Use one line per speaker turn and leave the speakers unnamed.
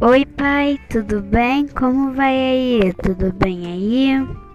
Oi, pai, tudo bem? Como vai aí? Tudo bem aí?